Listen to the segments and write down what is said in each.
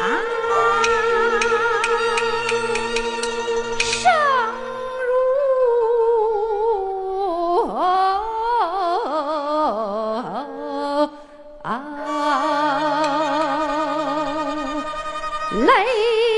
啊，生如泪。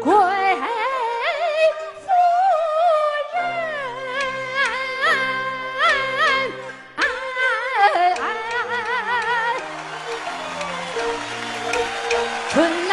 贵夫人。